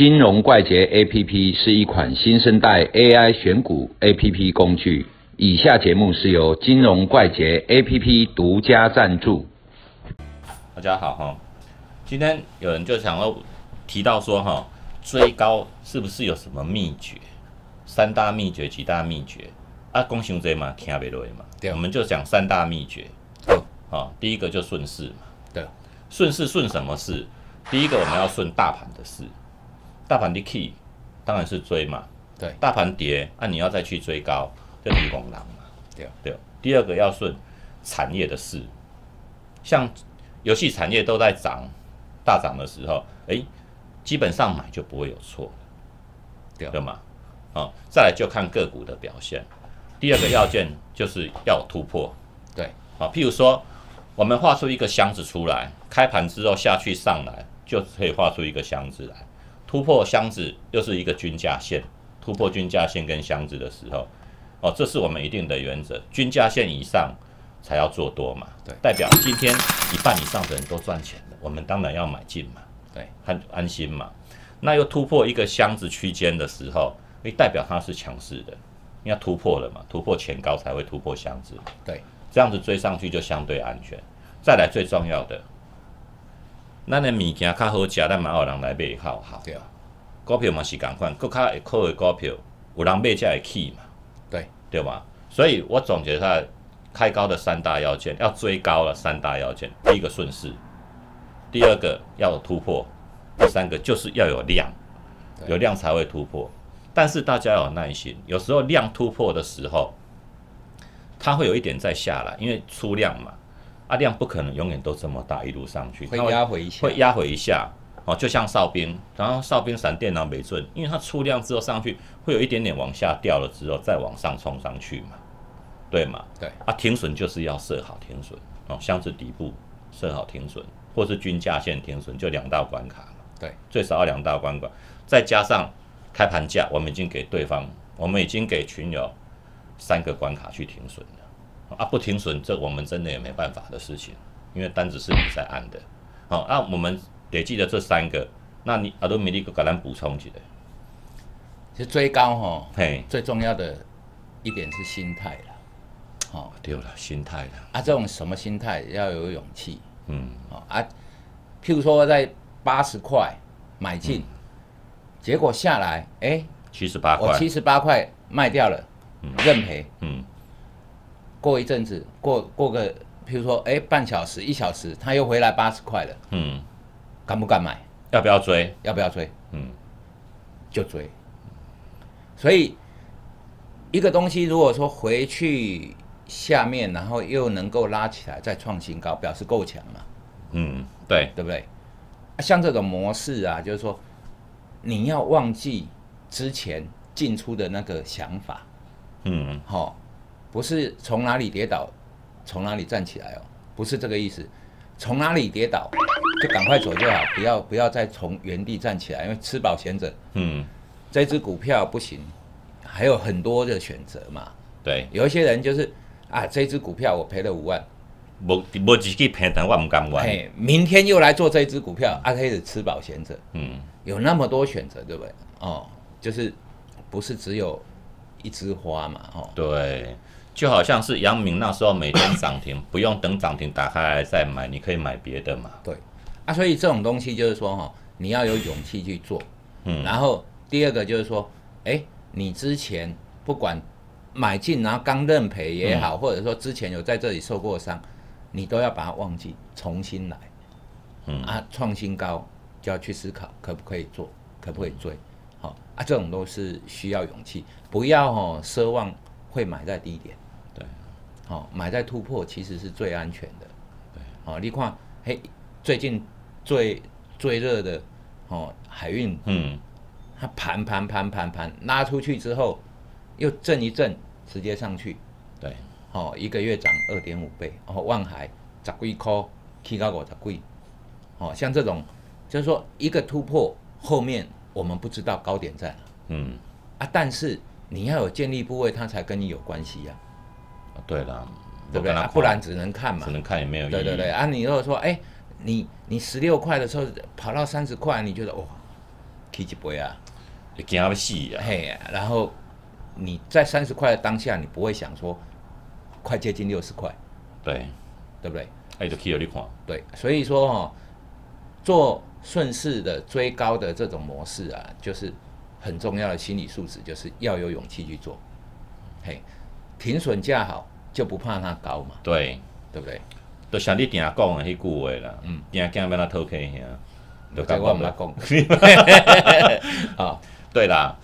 金融怪杰 APP 是一款新生代 AI 选股 APP 工具。以下节目是由金融怪杰 APP 独家赞助。大家好哈，今天有人就想要提到说哈，追高是不是有什么秘诀？三大秘诀、几大秘诀啊？公行这嘛，听不落嘛。对我们就讲三大秘诀。对啊，第一个就顺势嘛。对，顺势顺什么事？第一个我们要顺大盘的势，大盘的 key 当然是追嘛。对大盘跌，那、你要再去追高，就离拱狼嘛。对对。第二个要顺产业的事，像游戏产业都在涨大涨的时候，诶，基本上买就不会有错，对对嘛？啊、再来就看个股的表现。第二个要件就是要突破，对啊，譬如说，我们画出一个箱子出来，开盘之后下去上来，就可以画出一个箱子来。突破箱子又是一个均价线，突破均价线跟箱子的时候，哦，这是我们一定的原则，均价线以上才要做多嘛。对代表今天一半以上的人都赚钱了，我们当然要买进嘛，对，安安心嘛。那又突破一个箱子区间的时候，诶，代表它是强势的，因为突破了嘛，突破前高才会突破箱子。对这样子追上去就相对安全。再来最重要的，咱的物件较好食，咱嘛有人来买好好。对啊，股票嘛是共款，更较会靠的股票，有人买才会起嘛，对对吧？所以我总结它开高的三大要件，要追高了三大要件，第一个顺势，第二个要有突破，第三个就是要有量，有量才会突破。但是大家要有耐心，有时候量突破的时候，它会有一点再下来，因为出量嘛，啊量不可能永远都这么大，一路上去，会压回一下，会压回一下，哦，就像哨兵，然后哨兵闪电狼没准，因为它出量之后上去，会有一点点往下掉了之后再往上冲上去嘛，对嘛？对。啊，停损就是要设好停损哦，箱子底部设好停损，或是均价线停损，就两道关卡嘛，对。最少要两道关卡，再加上开盘价，我们已经给对方，我们已经给群友三个关卡去停损了，啊，不停损，这我们真的也没办法的事情，因为单子是你在按的。好、那我们累计的这三个，那你阿多米利给咱补充起来，其实追高哈，嘿，最重要的一点是心态了。哦对了，心态了，啊，这种什么心态要有勇气嗯，哦啊。譬如说在八十块买进，结果下来，哎，七十八块，我七十八块卖掉了，认赔。嗯，过一阵子，过过个，譬如说，哎，半小时、一小时，他又回来八十块了，嗯，敢不敢买？要不要追？要不要追？嗯，就追。所以一个东西如果说回去下面，然后又能够拉起来再创新高，表示够强嘛，嗯，对，对不对？啊像这种模式啊，就是说你要忘记之前进出的那个想法，嗯，哈、不是从哪里跌倒从哪里站起来哦，不是这个意思。从哪里跌倒就赶快走就好，不要不要再从原地站起来，因为吃饱闲着。嗯，这只股票不行，还有很多的选择嘛。对，有一些人就是啊，这只股票我赔了五万，无无自己平等，我唔甘玩，嘿，明天又来做这只股票，啊，开始吃饱闲着，嗯，有那么多选择，对不对？哦，就是不是只有一枝花嘛，哦，对，就好像是阳明那时候每天涨停，不用等涨停打开来再买，你可以买别的嘛，对，啊，所以这种东西就是说哈、你要有勇气去做，嗯，然后第二个就是说，哎，你之前不管买进然后刚认赔也好，或者说之前有在这里受过伤，你都要把它忘记，重新来。嗯啊，创新高就要去思考可不可以做，可不可以追。好、啊，这种都是需要勇气，不要哦奢望会买在低点。对，好、买在突破其实是最安全的。对，哦、你看，嘿，最近最最热的哦海运嗯，它盘盘盘盘盘拉出去之后，又震一震，直接上去，对，哦，一个月涨二点五倍，哦，万海十几块，起到五十几，哦，像这种，就是说一个突破后面我们不知道高点在哪嗯，啊，但是你要有建立部位，它才跟你有关系呀、对了，对不对？不然只能看嘛只，能看也没有意义，对对对，啊，你如果说，哎，你你十六块的时候跑到三十块，你觉得哇，起一杯啊，会惊要死啊！嘿啊，然后你在三十块的当下，你不会想说快接近六十块，对，对不对？哎，就去有你看，对，所以说哦，做顺势的追高的这种模式啊，就是很重要的心理素质，就是要有勇气去做。嘿，停损价好就不怕它高嘛，对，对不对？就像你定讲的迄句话啦，嗯，定惊要咱偷 K 兄，就对甲我们我唔捌讲。啊，对啦，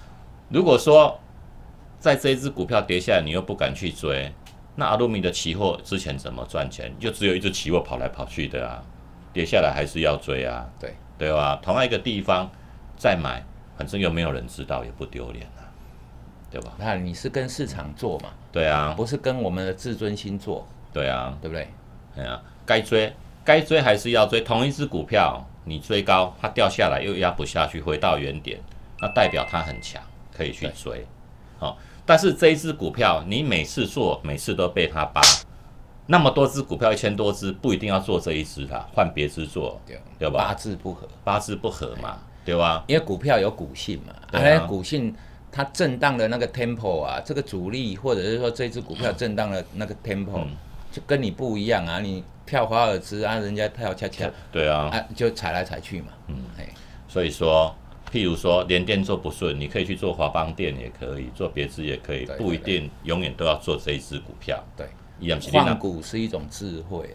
如果说在这一只股票跌下来，你又不敢去追，那阿鲁米的期货之前怎么赚钱？就只有一只期货跑来跑去的啊，跌下来还是要追啊，对，对吧？同样一个地方再买，反正又没有人知道，也不丢脸啊，对吧？那你是跟市场做嘛，对啊，不是跟我们的自尊心做，对啊，对不对？哎呀、该追该追还是要追。同一只股票，你追高，它掉下来又压不下去，回到原点，那代表它很强，可以去追。好、但是这一只股票，你每次做，每次都被它扒。那么多只股票，一千多只，不一定要做这一只啦，换别只做，对对八？字不合，八字不合嘛，对吧？因为股票有股性嘛，对啊啊，股性它震荡的那个 tempo 啊，这个主力或者是说这只股票震荡的那个 tempo，、嗯。就跟你不一样啊，你跳华尔兹啊，人家跳恰恰对啊，啊，就踩来踩去嘛，嗯，哎，所以说，譬如说连电做不顺，你可以去做华邦电，也可以做别支，也可以，对不一定永远都要做这一只股票。对，一样换股是一种智慧